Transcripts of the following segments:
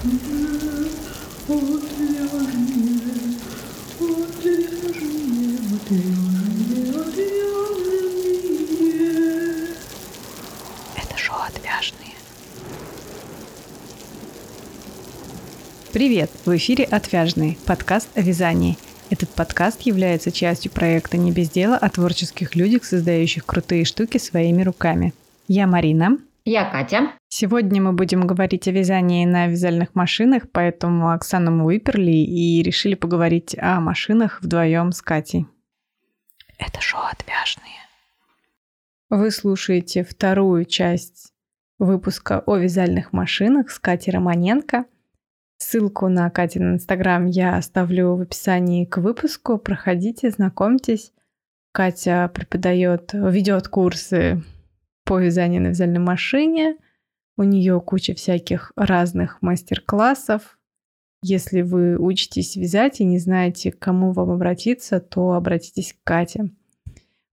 Это шоу «Отвяжные». Привет! В эфире «Отвяжные» – подкаст о вязании. Этот подкаст является частью проекта «Не без дела» о творческих людях, создающих крутые штуки своими руками. Я Марина. Я Катя. Сегодня мы будем говорить о вязании на вязальных машинах, поэтому Оксану мы выперли и решили поговорить о машинах вдвоем с Катей. Это шоу «Отвяжные». Вы слушаете вторую часть выпуска о вязальных машинах с Катей Романенко. Ссылку на Катин инстаграм я оставлю в описании к выпуску. Проходите, знакомьтесь. Катя преподает, ведет курсы по вязанию на вязальной машине. У нее куча всяких разных мастер-классов. Если вы учитесь вязать и не знаете, к кому вам обратиться, то обратитесь к Кате.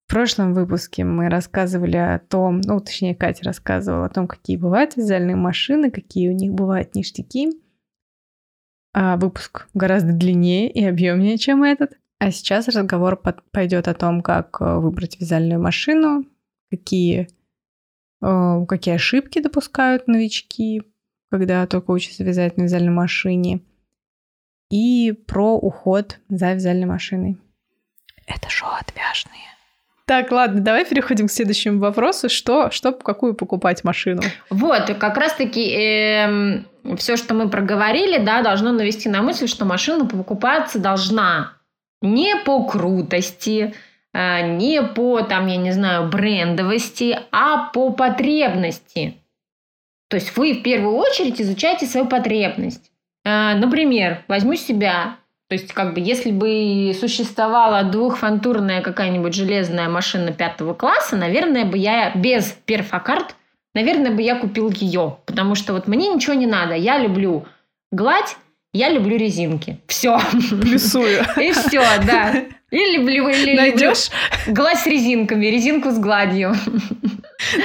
В прошлом выпуске мы рассказывали о том, ну, точнее, Катя рассказывала о том, какие бывают вязальные машины, какие у них бывают ништяки. А выпуск гораздо длиннее и объемнее, чем этот. А сейчас разговор пойдет о том, как э, выбрать вязальную машину, какие, какие ошибки допускают новички, когда только учатся вязать на вязальной машине, и про уход за вязальной машиной. Это шоу «Отвяжные». Так, ладно, давай переходим к следующему вопросу. Что, что какую покупать машину? Вот, как раз-таки э, эм, все, что мы проговорили, да, должно навести на мысль, что машина покупаться должна не по крутости, э, не по, там, я не знаю, брендовости, а по потребности. То есть вы в первую очередь изучаете свою потребность. Э, например, возьму себя. То есть, как бы, если бы существовала двухфантурная какая-нибудь железная машина пятого класса, наверное, бы я без перфокарт, наверное, бы я купил ее. Потому что вот мне ничего не надо. Я люблю гладь, я люблю резинки. Все. Плюсую. И все, да. Или или Найдешь? люблю гладь с резинками, резинку с гладью.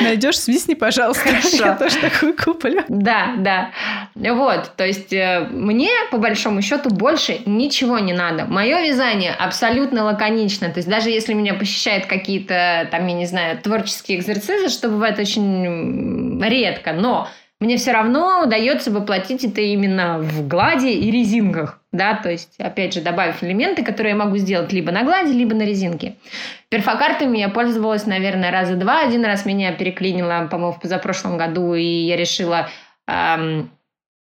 Найдешь, свистни, пожалуйста. Хорошо. Я тоже такую куплю. Да, да. Вот, то есть э, мне, по большому счету, больше ничего не надо. Мое вязание абсолютно лаконично. То есть даже если меня посещают какие-то, там, я не знаю, творческие экзерцизы, что бывает очень редко, но мне все равно удается воплотить это именно в глади и резинках. Да, то есть, опять же, добавив элементы, которые я могу сделать либо на глади, либо на резинке. Перфокартами я пользовалась, наверное, раза два. Один раз меня переклинило, по-моему, в позапрошлом году, и я решила эм,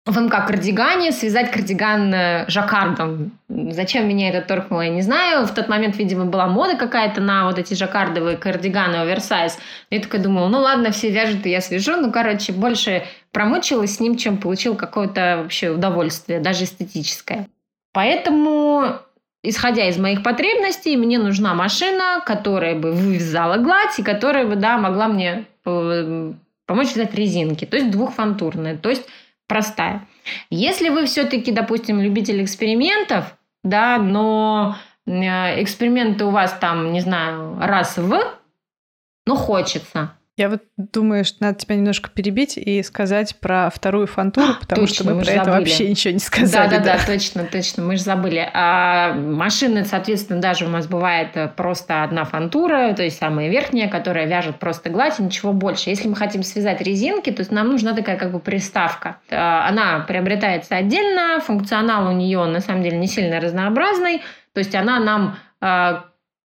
в МК кардигане связать кардиган э, жаккардом. Зачем меня это торкнуло, я не знаю. В тот момент, видимо, была мода какая-то на вот эти жаккардовые кардиганы оверсайз. Я такая думала, ну ладно, все вяжут, и я свяжу. Ну, короче, больше промучилась с ним, чем получил какое-то вообще удовольствие, даже эстетическое. Поэтому исходя из моих потребностей, мне нужна машина, которая бы вывязала гладь и которая бы, да, могла мне э, помочь взять резинки. То есть двухфантурная, то есть простая. Если вы все-таки, допустим, любитель экспериментов, да, но э, эксперименты у вас там, не знаю, раз в, ну, хочется – я вот думаю, что надо тебя немножко перебить и сказать про вторую фантуру, а, потому точно, что мы, мы про это забыли. вообще ничего не сказали. Да, да, да, точно, точно, мы же забыли. А машины, соответственно, даже у нас бывает просто одна фантура, то есть самая верхняя, которая вяжет просто гладь и ничего больше. Если мы хотим связать резинки, то есть нам нужна такая как бы приставка. А, она приобретается отдельно, функционал у нее на самом деле не сильно разнообразный, то есть она нам а,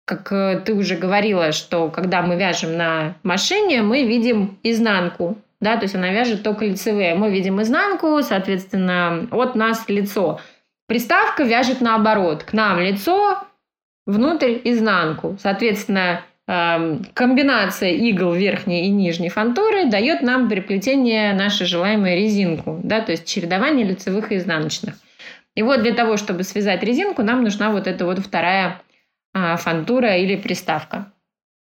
как э, ты уже говорила, что когда мы вяжем на машине, мы видим изнанку, да, то есть она вяжет только лицевые. Мы видим изнанку, соответственно, от нас лицо. Приставка вяжет наоборот, к нам лицо, внутрь изнанку. Соответственно, эм, комбинация игл верхней и нижней фантуры дает нам переплетение нашей желаемой резинку, да, то есть чередование лицевых и изнаночных. И вот для того, чтобы связать резинку, нам нужна вот эта вот вторая фантура или приставка.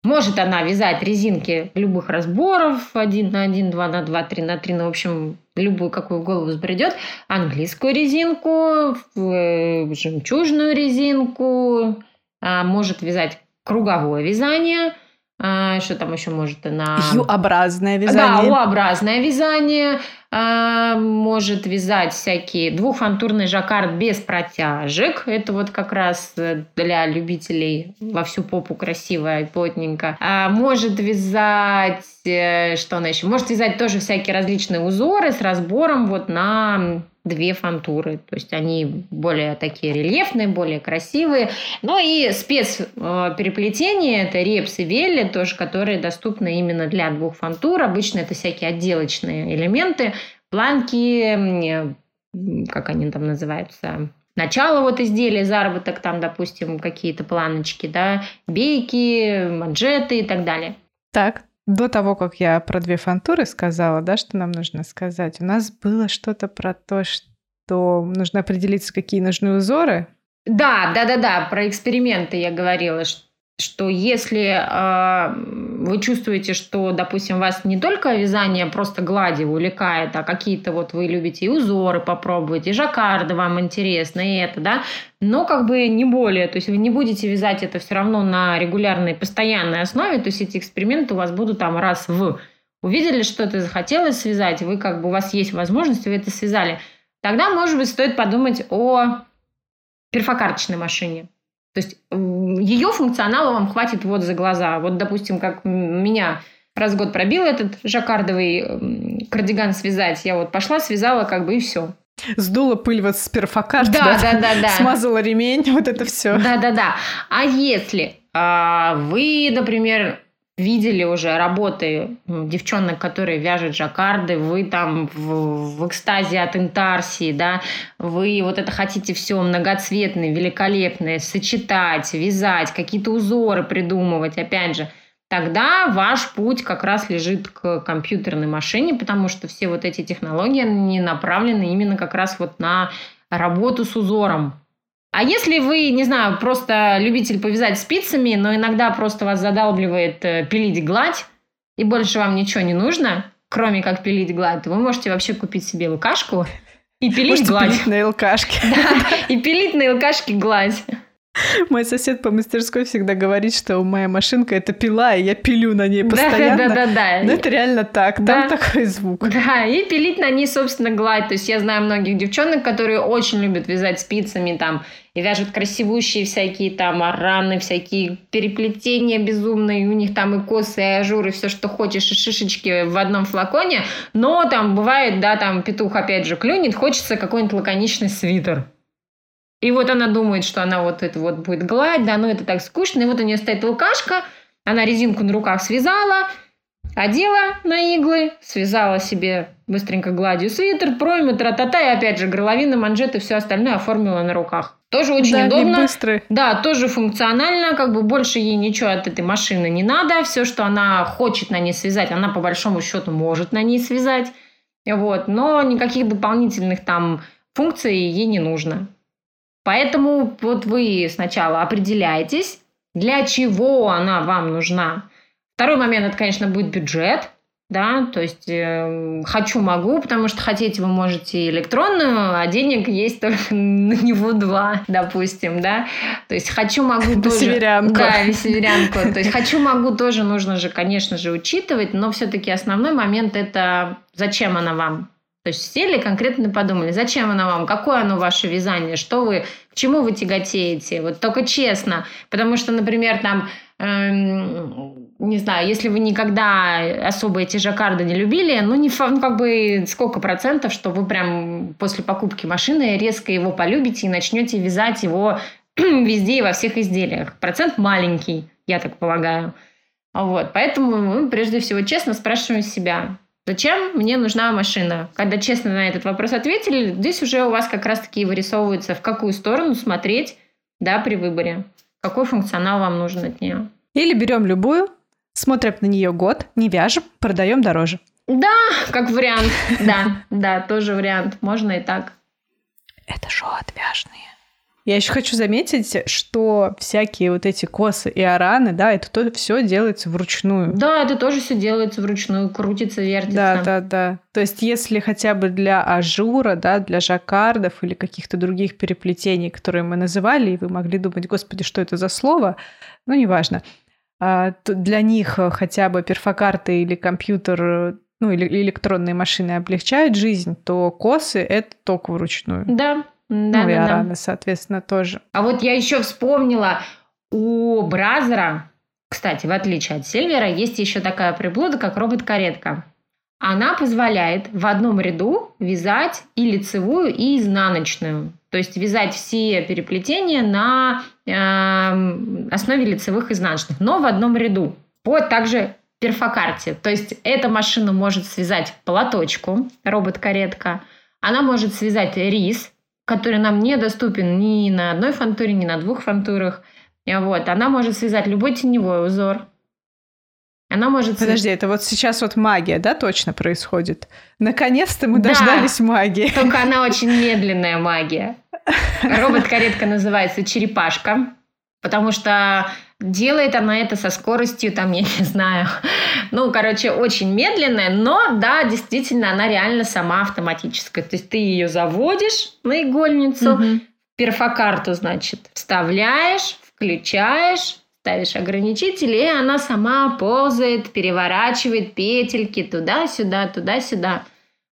Может она вязать резинки любых разборов, 1 на 1, 2 на 2, 3 на 3, ну, в общем, любую, какую голову сбредет. Английскую резинку, э, жемчужную резинку, а, может вязать круговое вязание, А, что там еще может на... Ю-образное вязание. Да, U-образное вязание. А, может вязать всякие двухфантурный жаккард без протяжек. Это вот как раз для любителей во всю попу красиво и плотненько. А, может вязать... Э, что она еще? Может вязать тоже всякие различные узоры с разбором вот на две фантуры. То есть они более такие рельефные, более красивые. Ну и спец э, это репс и велли, тоже которые доступны именно для двух фантур. Обычно это всякие отделочные элементы, планки, как они там называются, начало вот изделия, заработок, там, допустим, какие-то планочки, да, бейки, манжеты и так далее. Так, до того, как я про две фантуры сказала, да, что нам нужно сказать, у нас было что-то про то, что нужно определиться, какие нужны узоры. Да, да, да, да, про эксперименты я говорила, что что если э, вы чувствуете, что, допустим, вас не только вязание просто глади увлекает, а какие-то вот вы любите и узоры попробовать, и жаккарды вам интересно, и это, да, но как бы не более, то есть вы не будете вязать это все равно на регулярной, постоянной основе, то есть эти эксперименты у вас будут там раз в. Увидели что-то, захотелось связать, вы как бы у вас есть возможность, вы это связали, тогда, может быть, стоит подумать о перфокарточной машине. То есть ее функционала вам хватит вот за глаза. Вот, допустим, как меня раз в год пробил этот жаккардовый кардиган связать, я вот пошла, связала, как бы и все. Сдула пыль вот с перфокарт, да, да, да, да. смазала ремень, вот это все. Да, да, да. А если а, вы, например, видели уже работы девчонок, которые вяжут жаккарды, вы там в, в экстазе от интарсии, да, вы вот это хотите все многоцветное, великолепное, сочетать, вязать, какие-то узоры придумывать, опять же, тогда ваш путь как раз лежит к компьютерной машине, потому что все вот эти технологии, они направлены именно как раз вот на работу с узором, а если вы, не знаю, просто любитель повязать спицами, но иногда просто вас задалбливает э, пилить гладь, и больше вам ничего не нужно, кроме как пилить гладь, то вы можете вообще купить себе лукашку и пилить Можете гладь. пилить на ЛКшке. Да, и пилить на ЛКшке гладь. Мой сосед по мастерской всегда говорит, что моя машинка это пила, и я пилю на ней постоянно. Да, да, да, да. Но это реально так, да. там такой звук. Да, и пилить на ней, собственно, гладь. То есть я знаю многих девчонок, которые очень любят вязать спицами там и вяжут красивущие всякие там раны, всякие переплетения безумные, у них там и косы, и ажуры, все, что хочешь, и шишечки в одном флаконе, но там бывает, да, там петух опять же клюнет, хочется какой-нибудь лаконичный свитер. И вот она думает, что она вот это вот будет гладь, да, ну это так скучно. И вот у нее стоит лукашка, она резинку на руках связала, одела на иглы, связала себе быстренько гладью свитер, проймы, тра-та-та, и опять же горловина, манжеты, все остальное оформила на руках. Тоже очень да, удобно. Быстрый. Да, тоже функционально, как бы больше ей ничего от этой машины не надо. Все, что она хочет на ней связать, она по большому счету может на ней связать. Вот, но никаких дополнительных там функций ей не нужно. Поэтому вот вы сначала определяетесь, для чего она вам нужна. Второй момент, это, конечно, будет бюджет. Да, то есть э, хочу, могу, потому что хотеть вы можете электронную, а денег есть только на него два, допустим, да. То есть хочу, могу тоже. Северянку. Да, северянку. То есть хочу, могу тоже нужно же, конечно же, учитывать, но все-таки основной момент это зачем она вам. То есть сели конкретно подумали, зачем оно вам, какое оно ваше вязание, что вы, к чему вы тяготеете, вот только честно. Потому что, например, там, эм, не знаю, если вы никогда особо эти жаккарды не любили, ну, не, ну, как бы сколько процентов, что вы прям после покупки машины резко его полюбите и начнете вязать его везде и во всех изделиях. Процент маленький, я так полагаю. Вот, поэтому мы прежде всего честно спрашиваем себя, Зачем мне нужна машина? Когда честно на этот вопрос ответили, здесь уже у вас как раз-таки вырисовывается, в какую сторону смотреть да, при выборе. Какой функционал вам нужен от нее. Или берем любую, смотрим на нее год, не вяжем, продаем дороже. Да, как вариант. Да, да, тоже вариант. Можно и так. Это шоу отвяжные. Я еще хочу заметить, что всякие вот эти косы и араны, да, это то, все делается вручную. Да, это тоже все делается вручную, крутится, вертится. Да, да, да. То есть, если хотя бы для ажура, да, для жаккардов или каких-то других переплетений, которые мы называли, и вы могли думать, господи, что это за слово, ну, неважно. а, для них хотя бы перфокарты или компьютер ну, или электронные машины облегчают жизнь, то косы — это только вручную. Да, да, ну, да, и да. араны, соответственно, тоже. А вот я еще вспомнила, у Бразера, кстати, в отличие от Сильвера, есть еще такая приблуда, как робот-каретка. Она позволяет в одном ряду вязать и лицевую, и изнаночную. То есть вязать все переплетения на э, основе лицевых и изнаночных, но в одном ряду. По также перфокарте. То есть эта машина может связать платочку, робот-каретка. Она может связать рис, который нам недоступен ни на одной фантуре, ни на двух фантурах. Вот. Она может связать любой теневой узор. Она может... Подожди, это вот сейчас вот магия, да, точно происходит? Наконец-то мы да, дождались магии. Только она очень медленная магия. Робот-каретка называется черепашка, потому что делает она это со скоростью, там, я не знаю, ну, короче, очень медленная, но, да, действительно, она реально сама автоматическая. То есть ты ее заводишь на игольницу, угу. перфокарту, значит, вставляешь, включаешь, ставишь ограничители, и она сама ползает, переворачивает петельки туда-сюда, туда-сюда.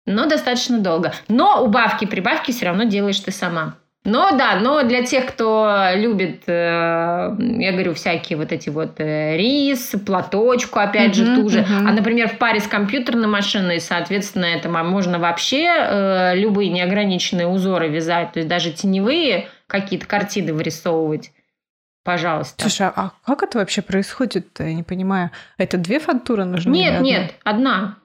Но достаточно долго. Но убавки-прибавки все равно делаешь ты сама. Но да, но для тех, кто любит, э, я говорю, всякие вот эти вот э, рис, платочку, опять uh-huh, же, ту же. Uh-huh. А, например, в паре с компьютерной машиной, соответственно, это можно вообще э, любые неограниченные узоры вязать, то есть даже теневые какие-то картины вырисовывать. Пожалуйста. Слушай, а как это вообще происходит? Я не понимаю. Это две фантуры нужны? Нет, нет, одна.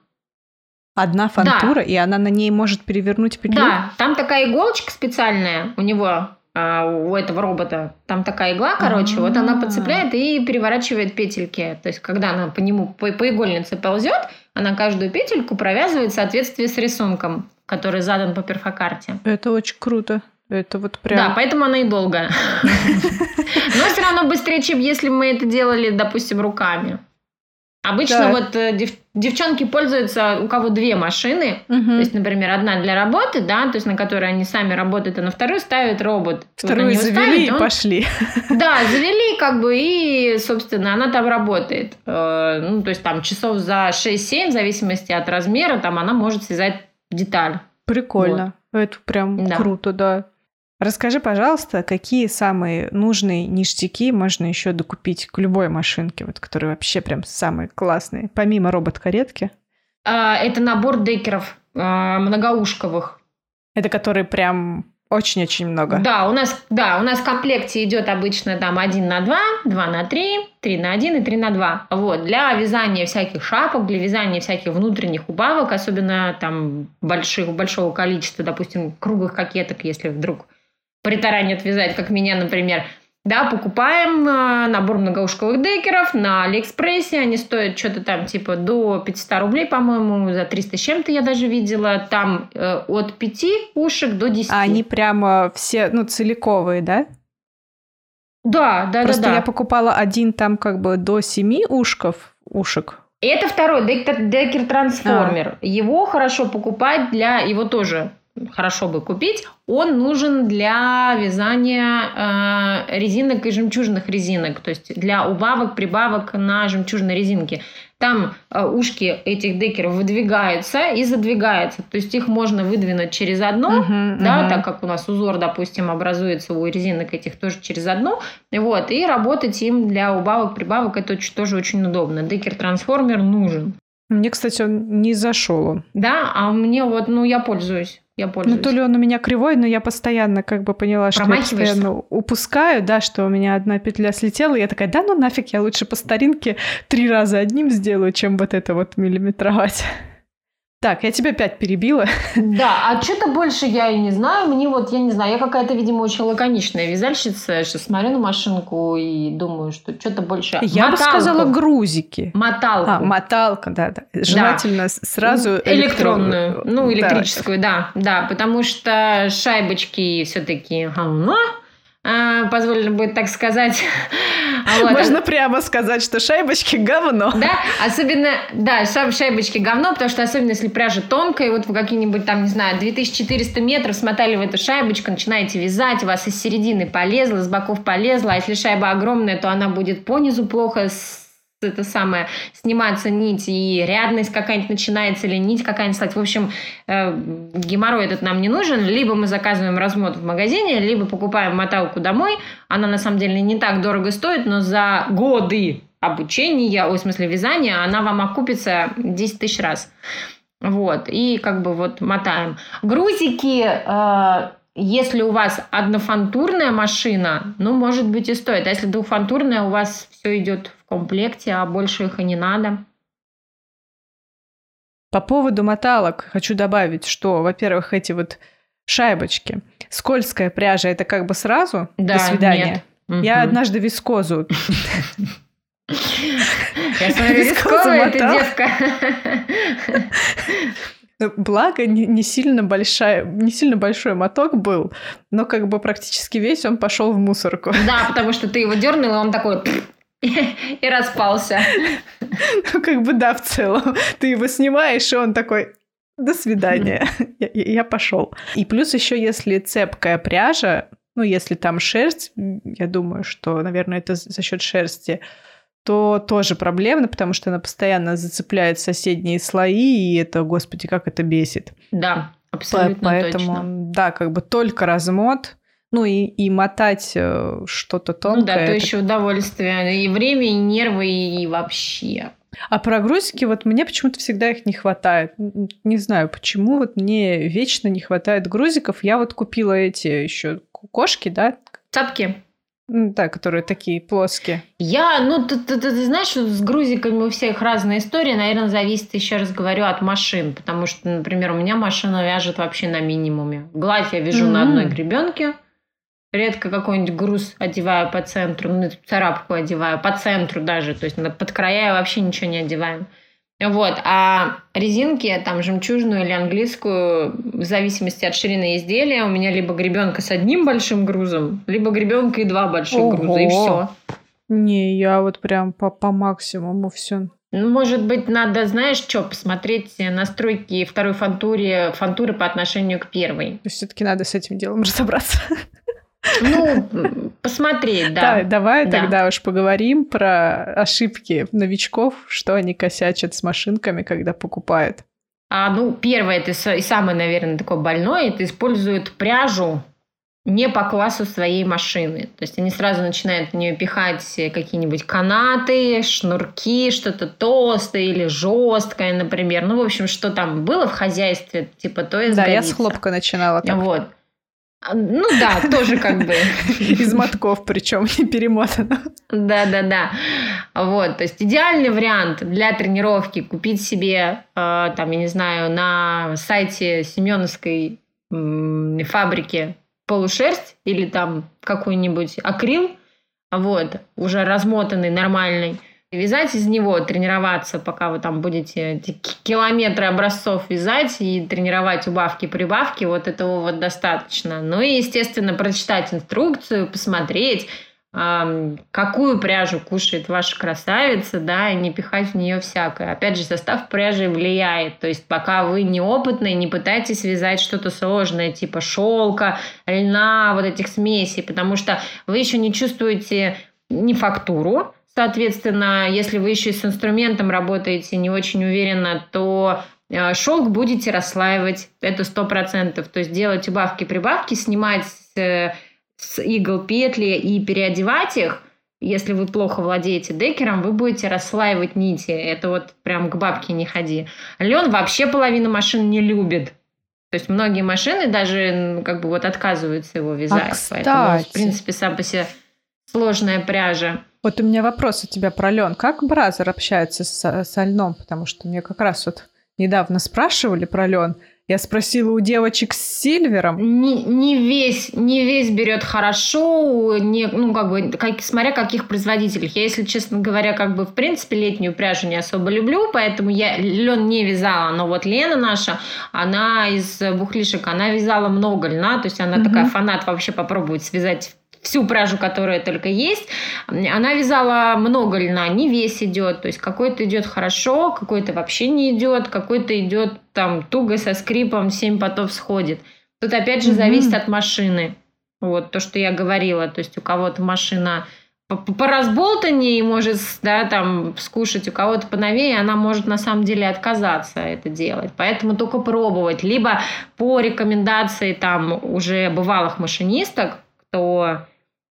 Одна фантура, да. и она на ней может перевернуть петлю? Да, там такая иголочка специальная у него, а, у этого робота. Там такая игла, короче, А-а-а. вот она подцепляет и переворачивает петельки. То есть, когда она по нему, по, по игольнице ползет, она каждую петельку провязывает в соответствии с рисунком, который задан по перфокарте. Это очень круто. Это вот прям... Да, поэтому она и долго. Но все равно быстрее, чем если мы это делали, допустим, руками. Обычно да. вот э, дев, девчонки пользуются, у кого две машины, угу. то есть, например, одна для работы, да, то есть на которой они сами работают, а на вторую ставит робот. Вторую вот завели ставят, и он... пошли. Да, завели как бы и, собственно, она там работает. Э, ну, то есть там часов за 6-7, в зависимости от размера, там она может связать деталь. Прикольно. Вот. Это прям да. круто, да. Расскажи, пожалуйста, какие самые нужные ништяки можно еще докупить к любой машинке, вот, которые вообще прям самые классные, помимо робот-каретки? А, это набор декеров а, многоушковых. Это которые прям очень-очень много. Да, у нас, да, у нас в комплекте идет обычно там 1 на 2, 2 на 3, 3 на 1 и 3 на 2. Вот, для вязания всяких шапок, для вязания всяких внутренних убавок, особенно там больших, большого количества, допустим, круглых кокеток, если вдруг притаранят вязать, как меня, например, да, покупаем э, набор многоушковых декеров на Алиэкспрессе. Они стоят что-то там типа до 500 рублей, по-моему, за 300 с чем-то я даже видела. Там э, от 5 ушек до 10. А они прямо все, ну, целиковые, да? Да, да, Просто да. да. я покупала один там как бы до 7 ушков, ушек. Это второй декер-трансформер. А. Его хорошо покупать для... Его тоже хорошо бы купить, он нужен для вязания э, резинок и жемчужных резинок, то есть для убавок, прибавок на жемчужной резинке. Там э, ушки этих декеров выдвигаются и задвигаются, то есть их можно выдвинуть через одно, uh-huh, да, uh-huh. так как у нас узор, допустим, образуется у резинок этих тоже через одну, вот, и работать им для убавок, прибавок это тоже очень удобно. Декер-трансформер нужен. Мне, кстати, он не зашел. Да, а мне вот, ну, я пользуюсь. Я пользуюсь. Ну, то ли он у меня кривой, но я постоянно как бы поняла, что я постоянно упускаю, да, что у меня одна петля слетела, и я такая, да ну нафиг, я лучше по старинке три раза одним сделаю, чем вот это вот миллиметровать. Так, я тебя опять перебила. Да, а что-то больше я и не знаю. Мне вот, я не знаю, я какая-то, видимо, очень лаконичная вязальщица, что смотрю на машинку и думаю, что что-то больше... Я Моталку. бы сказала грузики. Моталку. А, моталка, да, да. Желательно да. сразу электронную. Ну, электрическую, да. да, да, потому что шайбочки все-таки а, позволено будет так сказать. Вот. Можно прямо сказать, что шайбочки говно. Да, особенно, да, шайбочки говно, потому что особенно если пряжа тонкая, вот вы какие-нибудь там, не знаю, 2400 метров смотали в эту шайбочку, начинаете вязать, у вас из середины полезла, с боков полезла, а если шайба огромная, то она будет по низу плохо это самое, сниматься нить, и рядность какая-нибудь начинается, или нить какая-нибудь стать. В общем, э, геморрой этот нам не нужен. Либо мы заказываем размот в магазине, либо покупаем моталку домой. Она на самом деле не так дорого стоит, но за годы обучения, ой, в смысле вязания, она вам окупится 10 тысяч раз. Вот, и как бы вот мотаем. Грузики, э, если у вас однофантурная машина, ну, может быть, и стоит. А если двухфантурная, у вас все идет в комплекте, а больше их и не надо. По поводу моталок хочу добавить, что, во-первых, эти вот шайбочки. Скользкая пряжа это как бы сразу да, до свидания. Нет. Я однажды вискозу. Я смотрю, рисковая эта девка. Благо, не, не, сильно большая, не сильно большой моток был, но как бы практически весь он пошел в мусорку. Да, потому что ты его дернул, и он такой и распался. Ну, как бы да, в целом. Ты его снимаешь, и он такой, до свидания, я, я пошел. И плюс еще, если цепкая пряжа, ну, если там шерсть, я думаю, что, наверное, это за счет шерсти, то тоже проблемно, потому что она постоянно зацепляет соседние слои, и это, господи, как это бесит. Да, абсолютно Поэтому, точно. да, как бы только размот, ну и, и мотать э, что-то тонкое. Ну да, то это... еще удовольствие. И время, и нервы, и вообще. А про грузики, вот мне почему-то всегда их не хватает. Не знаю, почему вот мне вечно не хватает грузиков. Я вот купила эти еще кошки, да? Цапки. Да, которые такие плоские. Я, ну, ты, ты, ты, ты знаешь, с грузиками у всех разная история. Наверное, зависит, еще раз говорю, от машин. Потому что, например, у меня машина вяжет вообще на минимуме. Гладь я вяжу mm-hmm. на одной гребенке. Редко какой-нибудь груз одеваю по центру, ну, царапку одеваю по центру даже. То есть под края вообще ничего не одеваем. Вот. А резинки, там, жемчужную или английскую, в зависимости от ширины изделия, у меня либо гребенка с одним большим грузом, либо гребенка и два больших Ого. груза, и все. Не, я вот прям по, по максимуму все. Ну, может быть, надо, знаешь, что, посмотреть настройки второй фантуре, фантуры по отношению к первой. Все-таки надо с этим делом разобраться. Ну, посмотреть, да. Да, давай да. тогда уж поговорим про ошибки новичков, что они косячат с машинками, когда покупают. А, ну, первое, это и самое, наверное, такое больное, это используют пряжу не по классу своей машины. То есть они сразу начинают в нее пихать какие-нибудь канаты, шнурки, что-то толстое или жесткое, например. Ну, в общем, что там было в хозяйстве, типа то и Да, я с хлопка начинала так. Вот. А, ну да, тоже как бы. Из мотков причем не перемотано. Да, да, да. Вот, то есть идеальный вариант для тренировки купить себе, э, там, я не знаю, на сайте Семеновской фабрики полушерсть или там какой-нибудь акрил, вот, уже размотанный, нормальный, вязать из него, тренироваться, пока вы там будете километры образцов вязать и тренировать убавки, прибавки, вот этого вот достаточно. Ну и, естественно, прочитать инструкцию, посмотреть, какую пряжу кушает ваша красавица, да, и не пихать в нее всякое. Опять же, состав пряжи влияет. То есть, пока вы неопытные, не пытайтесь вязать что-то сложное, типа шелка, льна, вот этих смесей, потому что вы еще не чувствуете ни фактуру, Соответственно, если вы еще с инструментом работаете не очень уверенно, то э, шелк будете расслаивать, это сто процентов. То есть делать убавки-прибавки, снимать с, э, с игл петли и переодевать их. Если вы плохо владеете декером, вы будете расслаивать нити. Это вот прям к бабке не ходи. Лен вообще половину машин не любит. То есть многие машины даже как бы вот отказываются его вязать. А, кстати... Поэтому, в принципе, сам по себе сложная пряжа. Вот у меня вопрос у тебя про лен. Как Brother общается с, со льном? Потому что мне как раз вот недавно спрашивали про лен. Я спросила у девочек с Сильвером. Не, не весь, не весь берет хорошо, не, ну, как бы, как, смотря каких производителей. Я, если честно говоря, как бы, в принципе, летнюю пряжу не особо люблю, поэтому я лен не вязала. Но вот Лена наша, она из бухлишек, она вязала много льна, то есть она угу. такая фанат вообще попробовать связать всю пряжу, которая только есть. Она вязала много льна, не весь идет, то есть какой-то идет хорошо, какой-то вообще не идет, какой-то идет там туго со скрипом, 7 потов сходит. Тут опять же зависит от машины. Вот то, что я говорила, то есть у кого-то машина по разболтаннее может, да, там, скушать у кого-то поновее, она может на самом деле отказаться это делать. Поэтому только пробовать. Либо по рекомендации там уже бывалых машинисток, кто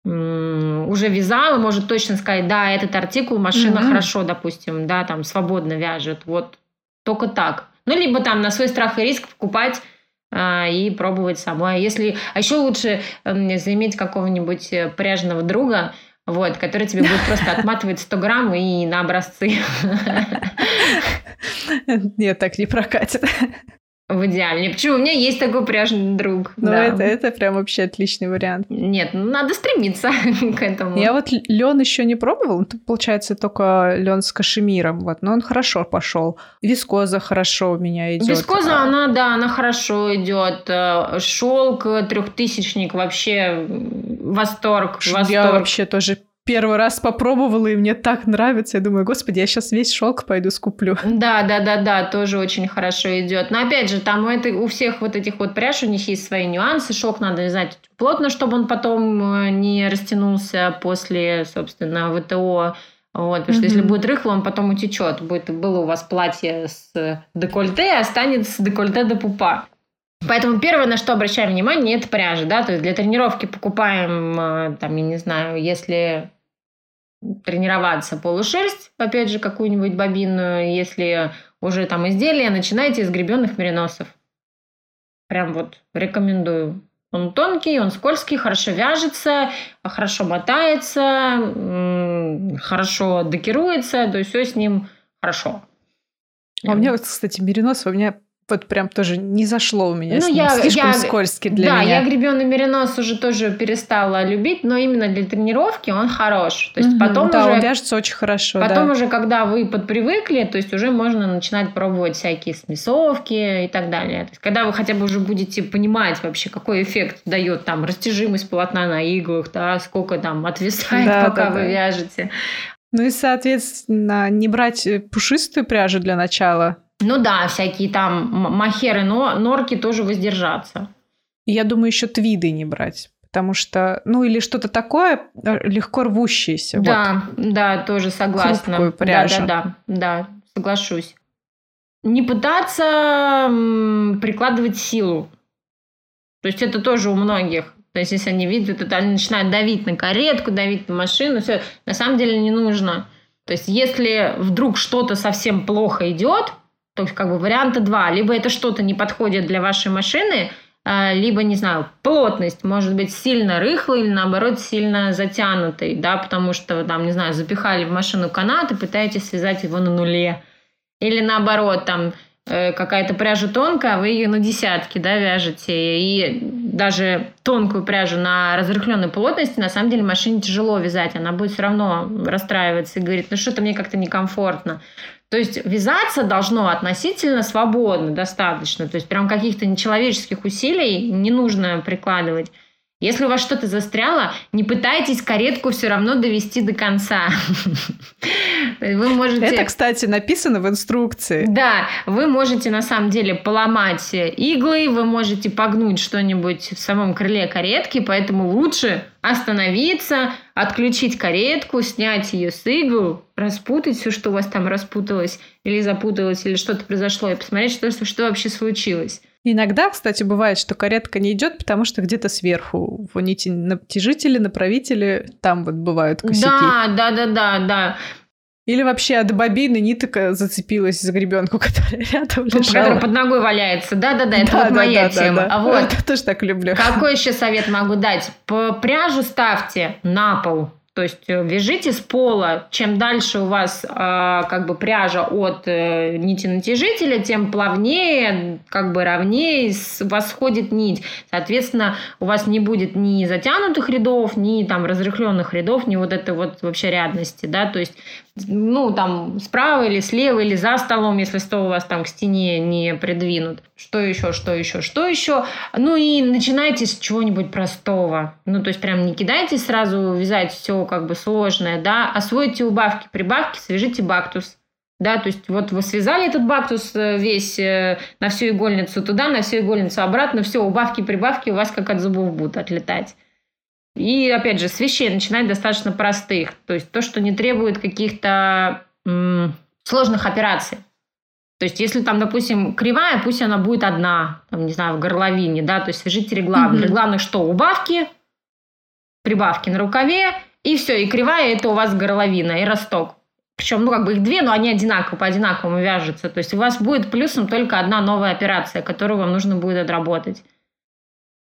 уже вязала, может точно сказать, да, этот артикул машина mm-hmm. хорошо, допустим, да, там свободно вяжет. Вот только так. Ну, либо там на свой страх и риск покупать а, и пробовать самой. А если, а еще лучше э, заиметь какого-нибудь э, пряжного друга, вот, который тебе будет просто отматывать 100 грамм и на образцы. Нет, так не прокатит. В идеале. Почему? У меня есть такой пряжный друг. Ну, да. это, это прям вообще отличный вариант. Нет, ну, надо стремиться к этому. Я вот лен еще не пробовал. Тут, получается, только лен с кашемиром. Вот, но он хорошо пошел. Вискоза хорошо у меня идет. Вискоза, а... она, да, она хорошо идет. Э, Шелк трехтысячник вообще восторг. восторг. Я вообще тоже первый раз попробовала, и мне так нравится. Я думаю, господи, я сейчас весь шелк пойду скуплю. Да, да, да, да, тоже очень хорошо идет. Но опять же, там у, этой, у всех вот этих вот пряж у них есть свои нюансы. Шелк надо вязать плотно, чтобы он потом э, не растянулся после, собственно, ВТО. Вот, потому mm-hmm. что если будет рыхло, он потом утечет. Будет, было у вас платье с декольте, останется декольте до пупа. Поэтому первое, на что обращаем внимание, это пряжа, да, то есть для тренировки покупаем, э, там, я не знаю, если тренироваться полушерсть, опять же, какую-нибудь бобинную, если уже там изделие, начинайте с гребенных мериносов. Прям вот рекомендую. Он тонкий, он скользкий, хорошо вяжется, хорошо мотается, хорошо декируется, то есть все с ним хорошо. А у меня кстати, меринос, у меня вот прям тоже не зашло у меня. Ну, я, слишком я, скользкий для да, меня. Да, я гребеный меринос уже тоже перестала любить, но именно для тренировки он хорош. То есть угу, потом да, уже... он вяжется очень хорошо. Потом да. уже, когда вы подпривыкли, то есть уже можно начинать пробовать всякие смесовки и так далее. То есть когда вы хотя бы уже будете понимать вообще, какой эффект дает там растяжимость полотна на иглах, да, сколько там отвисает, да, пока да, вы да. вяжете. Ну и, соответственно, не брать пушистую пряжу для начала, ну да, всякие там махеры, но норки тоже воздержаться. Я думаю, еще твиды не брать. Потому что, ну или что-то такое э, легко рвущееся. Да, вот. да, тоже согласна. Хрупкую пряжу. Да, да, да, да, соглашусь. Не пытаться прикладывать силу. То есть это тоже у многих. То есть если они видят, это они начинают давить на каретку, давить на машину, все. На самом деле не нужно. То есть если вдруг что-то совсем плохо идет, то есть как бы варианта два. Либо это что-то не подходит для вашей машины, а, либо, не знаю, плотность может быть сильно рыхлой или, наоборот, сильно затянутой, да, потому что, там, не знаю, запихали в машину канат и пытаетесь связать его на нуле. Или, наоборот, там, э, какая-то пряжа тонкая, а вы ее на десятки, да, вяжете, и даже тонкую пряжу на разрыхленной плотности, на самом деле, машине тяжело вязать, она будет все равно расстраиваться и говорит, ну что-то мне как-то некомфортно. То есть вязаться должно относительно свободно, достаточно. То есть прям каких-то нечеловеческих усилий не нужно прикладывать. Если у вас что-то застряло, не пытайтесь каретку все равно довести до конца. Вы можете... Это, кстати, написано в инструкции. Да, вы можете на самом деле поломать иглы, вы можете погнуть что-нибудь в самом крыле каретки, поэтому лучше остановиться, отключить каретку, снять ее с игл, распутать все, что у вас там распуталось или запуталось, или что-то произошло, и посмотреть, что, что вообще случилось. Иногда, кстати, бывает, что каретка не идет, потому что где-то сверху в нити натяжители, направители, там вот бывают косяки. Да, да, да, да, да. Или вообще от бобины нитка зацепилась за гребенку, которая рядом лежала. Которая под ногой валяется. Да-да-да, это да, вот да, моя да, тема. Да, да. А вот, я тоже так люблю. Какой еще совет могу дать? По пряжу ставьте на пол. То есть э, вяжите с пола. Чем дальше у вас э, как бы пряжа от э, нити натяжителя, тем плавнее, как бы ровнее восходит нить. Соответственно, у вас не будет ни затянутых рядов, ни там разрыхленных рядов, ни вот этой вот вообще рядности, да. То есть ну, там, справа или слева, или за столом, если стол у вас там к стене не придвинут. Что еще, что еще, что еще? Ну и начинайте с чего-нибудь простого. Ну, то есть прям не кидайте сразу вязать все как бы сложное, да. Освойте убавки, прибавки, свяжите бактус. Да, то есть вот вы связали этот бактус э, весь э, на всю игольницу туда, на всю игольницу обратно, все, убавки, прибавки у вас как от зубов будут отлетать. И, опять же, с вещей начинать достаточно простых. То есть то, что не требует каких-то м- сложных операций. То есть, если там, допустим, кривая, пусть она будет одна, там, не знаю, в горловине, да, то есть свяжите регланы. Mm-hmm. Регланы что? Убавки, прибавки на рукаве, и все, и кривая это у вас горловина и росток. Причем, ну, как бы их две, но они одинаково, по одинаковому вяжутся. То есть у вас будет плюсом только одна новая операция, которую вам нужно будет отработать.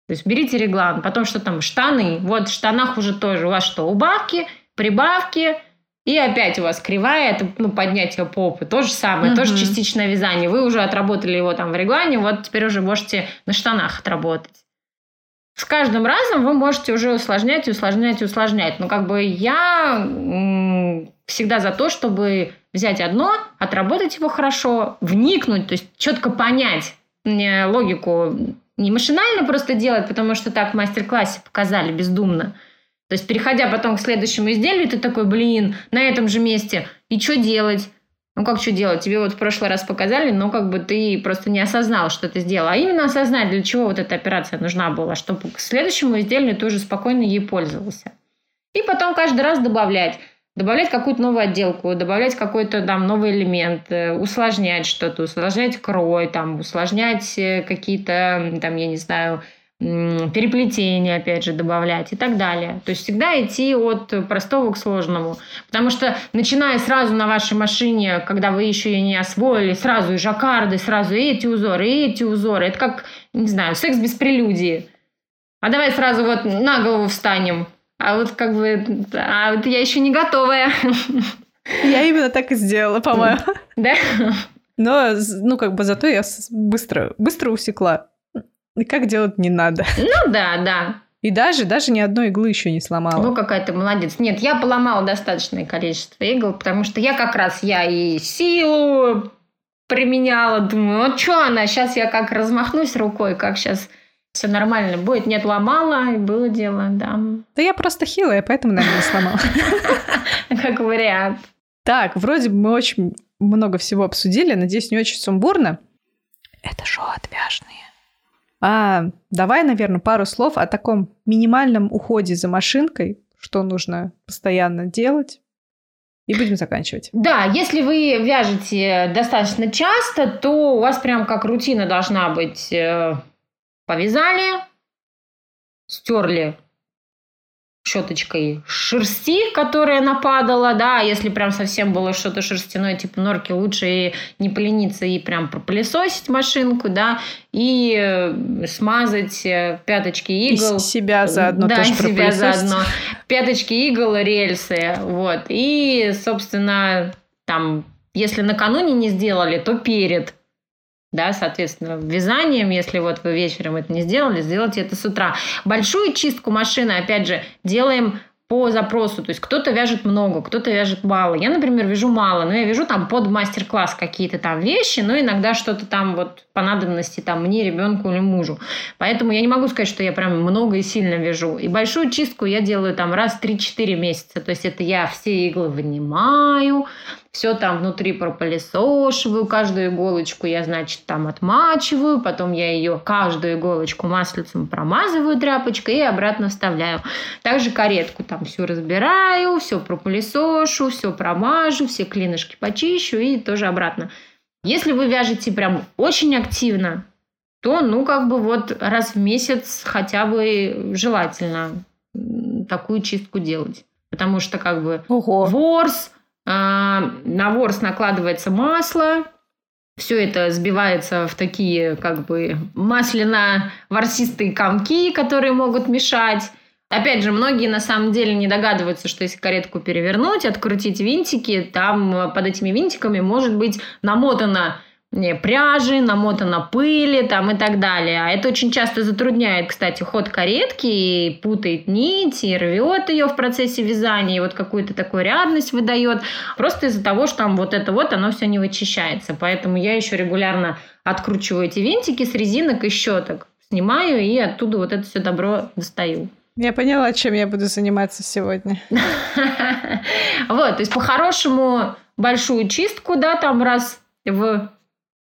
То есть берите реглан, потом что там, штаны. Вот в штанах уже тоже у вас что, убавки, прибавки, и опять у вас кривая, это ну, поднятие попы. То же самое, угу. тоже частичное вязание. Вы уже отработали его там в реглане, вот теперь уже можете на штанах отработать. С каждым разом вы можете уже усложнять, усложнять, усложнять. Но как бы я всегда за то, чтобы взять одно, отработать его хорошо, вникнуть, то есть четко понять логику не машинально просто делать, потому что так в мастер-классе показали бездумно. То есть, переходя потом к следующему изделию, ты такой, блин, на этом же месте, и что делать? Ну, как что делать? Тебе вот в прошлый раз показали, но как бы ты просто не осознал, что ты сделал. А именно осознать, для чего вот эта операция нужна была, чтобы к следующему изделию ты уже спокойно ей пользовался. И потом каждый раз добавлять добавлять какую-то новую отделку, добавлять какой-то там новый элемент, э, усложнять что-то, усложнять крой, там, усложнять э, какие-то, там, я не знаю, переплетения, опять же, добавлять и так далее. То есть всегда идти от простого к сложному. Потому что начиная сразу на вашей машине, когда вы еще ее не освоили, сразу и жаккарды, сразу и эти узоры, и эти узоры. Это как, не знаю, секс без прелюдии. А давай сразу вот на голову встанем. А вот как бы, а вот я еще не готовая. Я именно так и сделала, по-моему. Да? Но, ну, как бы зато я быстро, быстро усекла. И как делать не надо. Ну да, да. И даже, даже ни одной иглы еще не сломала. Ну, какая ты молодец. Нет, я поломала достаточное количество игл, потому что я как раз, я и силу применяла, думаю, вот что она, сейчас я как размахнусь рукой, как сейчас все нормально будет. Нет, ломала, и было дело, да. Да я просто хилая, поэтому, наверное, сломала. Как вариант. Так, вроде бы мы очень много всего обсудили, надеюсь, не очень сумбурно. Это шоу отвяжные. А, давай, наверное, пару слов о таком минимальном уходе за машинкой, что нужно постоянно делать. И будем заканчивать. Да, если вы вяжете достаточно часто, то у вас прям как рутина должна быть э, повязали, стерли щеточкой шерсти, которая нападала, да, если прям совсем было что-то шерстяное, типа норки, лучше и не полениться и прям пропылесосить машинку, да, и э, смазать э, пяточки игл. И себя заодно да, тоже себя заодно. Пяточки игл, рельсы, вот. И, собственно, там, если накануне не сделали, то перед да, соответственно, вязанием, если вот вы вечером это не сделали, сделайте это с утра. Большую чистку машины, опять же, делаем по запросу. То есть кто-то вяжет много, кто-то вяжет мало. Я, например, вяжу мало, но я вяжу там под мастер-класс какие-то там вещи, но иногда что-то там вот по надобности там мне, ребенку или мужу. Поэтому я не могу сказать, что я прям много и сильно вяжу. И большую чистку я делаю там раз в 3-4 месяца. То есть это я все иглы вынимаю, все там внутри пропылесошиваю, каждую иголочку я, значит, там отмачиваю, потом я ее, каждую иголочку маслицем промазываю тряпочкой и обратно вставляю. Также каретку там все разбираю, все пропылесошу, все промажу, все клинышки почищу и тоже обратно. Если вы вяжете прям очень активно, то, ну, как бы вот раз в месяц хотя бы желательно такую чистку делать. Потому что как бы Ого. ворс, на ворс накладывается масло, все это сбивается в такие как бы масляно-ворсистые комки, которые могут мешать. Опять же, многие на самом деле не догадываются, что если каретку перевернуть, открутить винтики, там под этими винтиками может быть намотано пряжи, намотано пыли там и так далее. А это очень часто затрудняет, кстати, ход каретки, и путает нить, и рвет ее в процессе вязания, и вот какую-то такую рядность выдает, просто из-за того, что там вот это вот, оно все не вычищается. Поэтому я еще регулярно откручиваю эти винтики с резинок и щеток, снимаю и оттуда вот это все добро достаю. Я поняла, чем я буду заниматься сегодня. Вот, то есть по-хорошему большую чистку, да, там раз в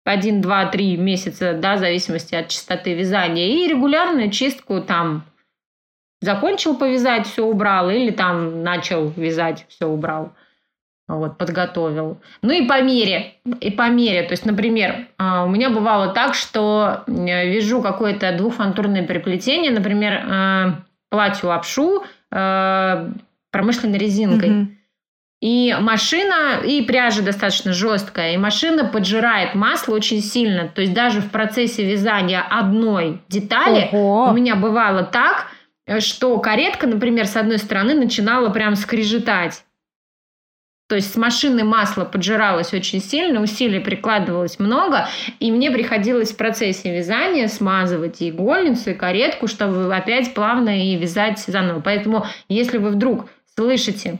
один, два, три месяца, да, в зависимости от частоты вязания, и регулярную чистку там закончил повязать, все убрал, или там начал вязать, все убрал. Вот, подготовил. Ну и по мере, и по мере. То есть, например, а, у меня бывало так, что вяжу какое-то двухфантурное переплетение, например, а, платью лапшу а, промышленной резинкой. Mm-hmm. И машина, и пряжа достаточно жесткая, и машина поджирает масло очень сильно. То есть даже в процессе вязания одной детали Ого. у меня бывало так, что каретка, например, с одной стороны начинала прям скрежетать. То есть с машины масло поджиралось очень сильно, усилий прикладывалось много, и мне приходилось в процессе вязания смазывать и игольницу, и каретку, чтобы опять плавно и вязать заново. Поэтому если вы вдруг слышите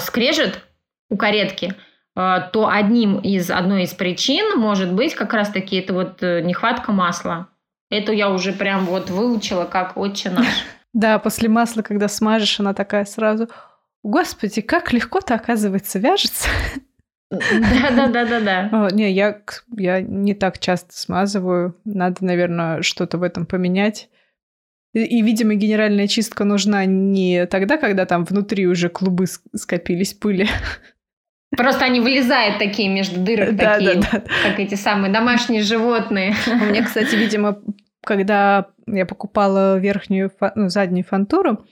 скрежет у каретки, э, то одним из, одной из причин может быть как раз-таки это вот э, нехватка масла. Это я уже прям вот выучила как отче наш. Да, после масла, когда смажешь, она такая сразу, господи, как легко-то, оказывается, вяжется. Да-да-да-да-да. Не, я, я не так часто смазываю. Надо, наверное, что-то в этом поменять. И, видимо, генеральная чистка нужна не тогда, когда там внутри уже клубы скопились пыли. Просто они вылезают такие между дырок, да, такие, да, да. как эти самые домашние животные. У меня, кстати, видимо, когда я покупала верхнюю, ну, заднюю фантуру,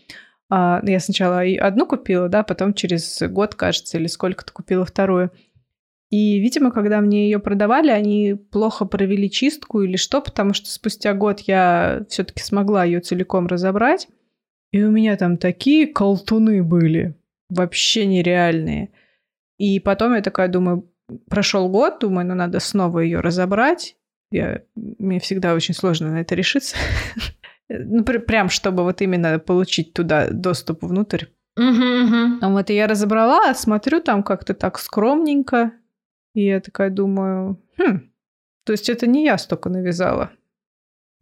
а, я сначала одну купила, да, потом через год, кажется, или сколько-то купила вторую. И, видимо, когда мне ее продавали, они плохо провели чистку или что, потому что спустя год я все-таки смогла ее целиком разобрать. И у меня там такие колтуны были, вообще нереальные. И потом я такая думаю, прошел год, думаю, ну надо снова ее разобрать. Я, мне всегда очень сложно на это решиться. Ну, прям, чтобы вот именно получить туда доступ внутрь. Угу, угу. Вот и я разобрала, смотрю там как-то так скромненько. И я такая думаю, хм, то есть это не я столько навязала.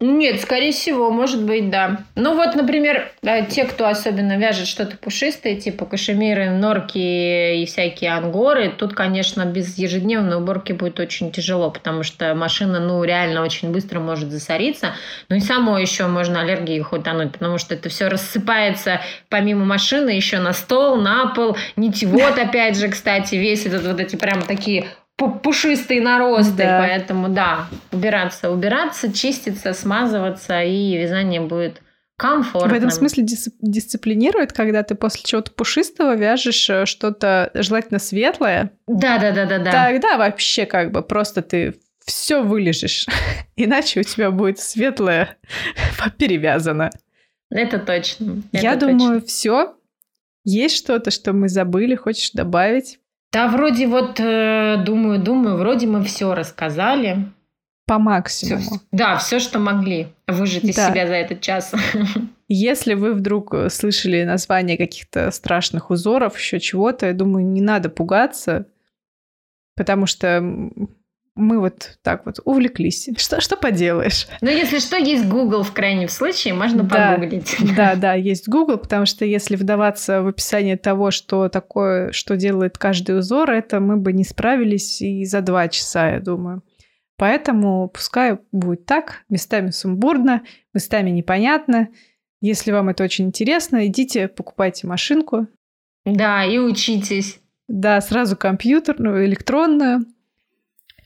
Нет, скорее всего, может быть, да. Ну вот, например, те, кто особенно вяжет что-то пушистое, типа кашемиры, норки и всякие ангоры, тут, конечно, без ежедневной уборки будет очень тяжело, потому что машина, ну, реально очень быстро может засориться. Ну и само еще можно аллергии хватануть, потому что это все рассыпается помимо машины еще на стол, на пол, нитевод, опять же, кстати, весь этот вот эти прям такие пушистые наросты, да. поэтому да, убираться, убираться, чиститься, смазываться, и вязание будет комфортным. В этом смысле дис- дисциплинирует, когда ты после чего-то пушистого вяжешь э, что-то желательно светлое. Да, да, да, да, да. Тогда вообще как бы просто ты все вылежишь, иначе у тебя будет светлое перевязано. Это точно. Это Я точно. думаю, все. Есть что-то, что мы забыли, хочешь добавить? Да, вроде вот, э, думаю, думаю, вроде мы все рассказали. По максимуму. Всё, да, все, что могли выжить из да. себя за этот час. Если вы вдруг э, слышали название каких-то страшных узоров, еще чего-то, я думаю, не надо пугаться, потому что мы вот так вот увлеклись. Что, что поделаешь? Ну, если что, есть Google в крайнем случае, можно да, погуглить. Да, да, есть Google, потому что если вдаваться в описание того, что такое, что делает каждый узор, это мы бы не справились и за два часа, я думаю. Поэтому пускай будет так, местами сумбурно, местами непонятно. Если вам это очень интересно, идите, покупайте машинку. Да, и учитесь. Да, сразу компьютерную, электронную.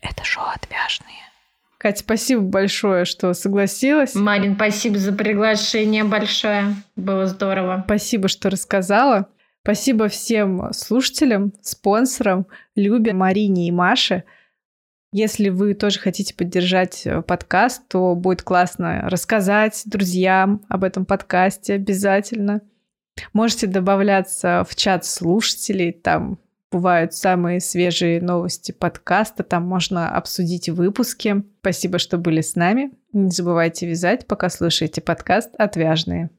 Это шоу отвяжные. Катя, спасибо большое, что согласилась. Марин, спасибо за приглашение большое. Было здорово. Спасибо, что рассказала. Спасибо всем слушателям, спонсорам, Любе, Марине и Маше. Если вы тоже хотите поддержать э, подкаст, то будет классно рассказать друзьям об этом подкасте обязательно. Можете добавляться в чат слушателей, там бывают самые свежие новости подкаста, там можно обсудить выпуски. Спасибо, что были с нами. Не забывайте вязать, пока слушаете подкаст «Отвяжные».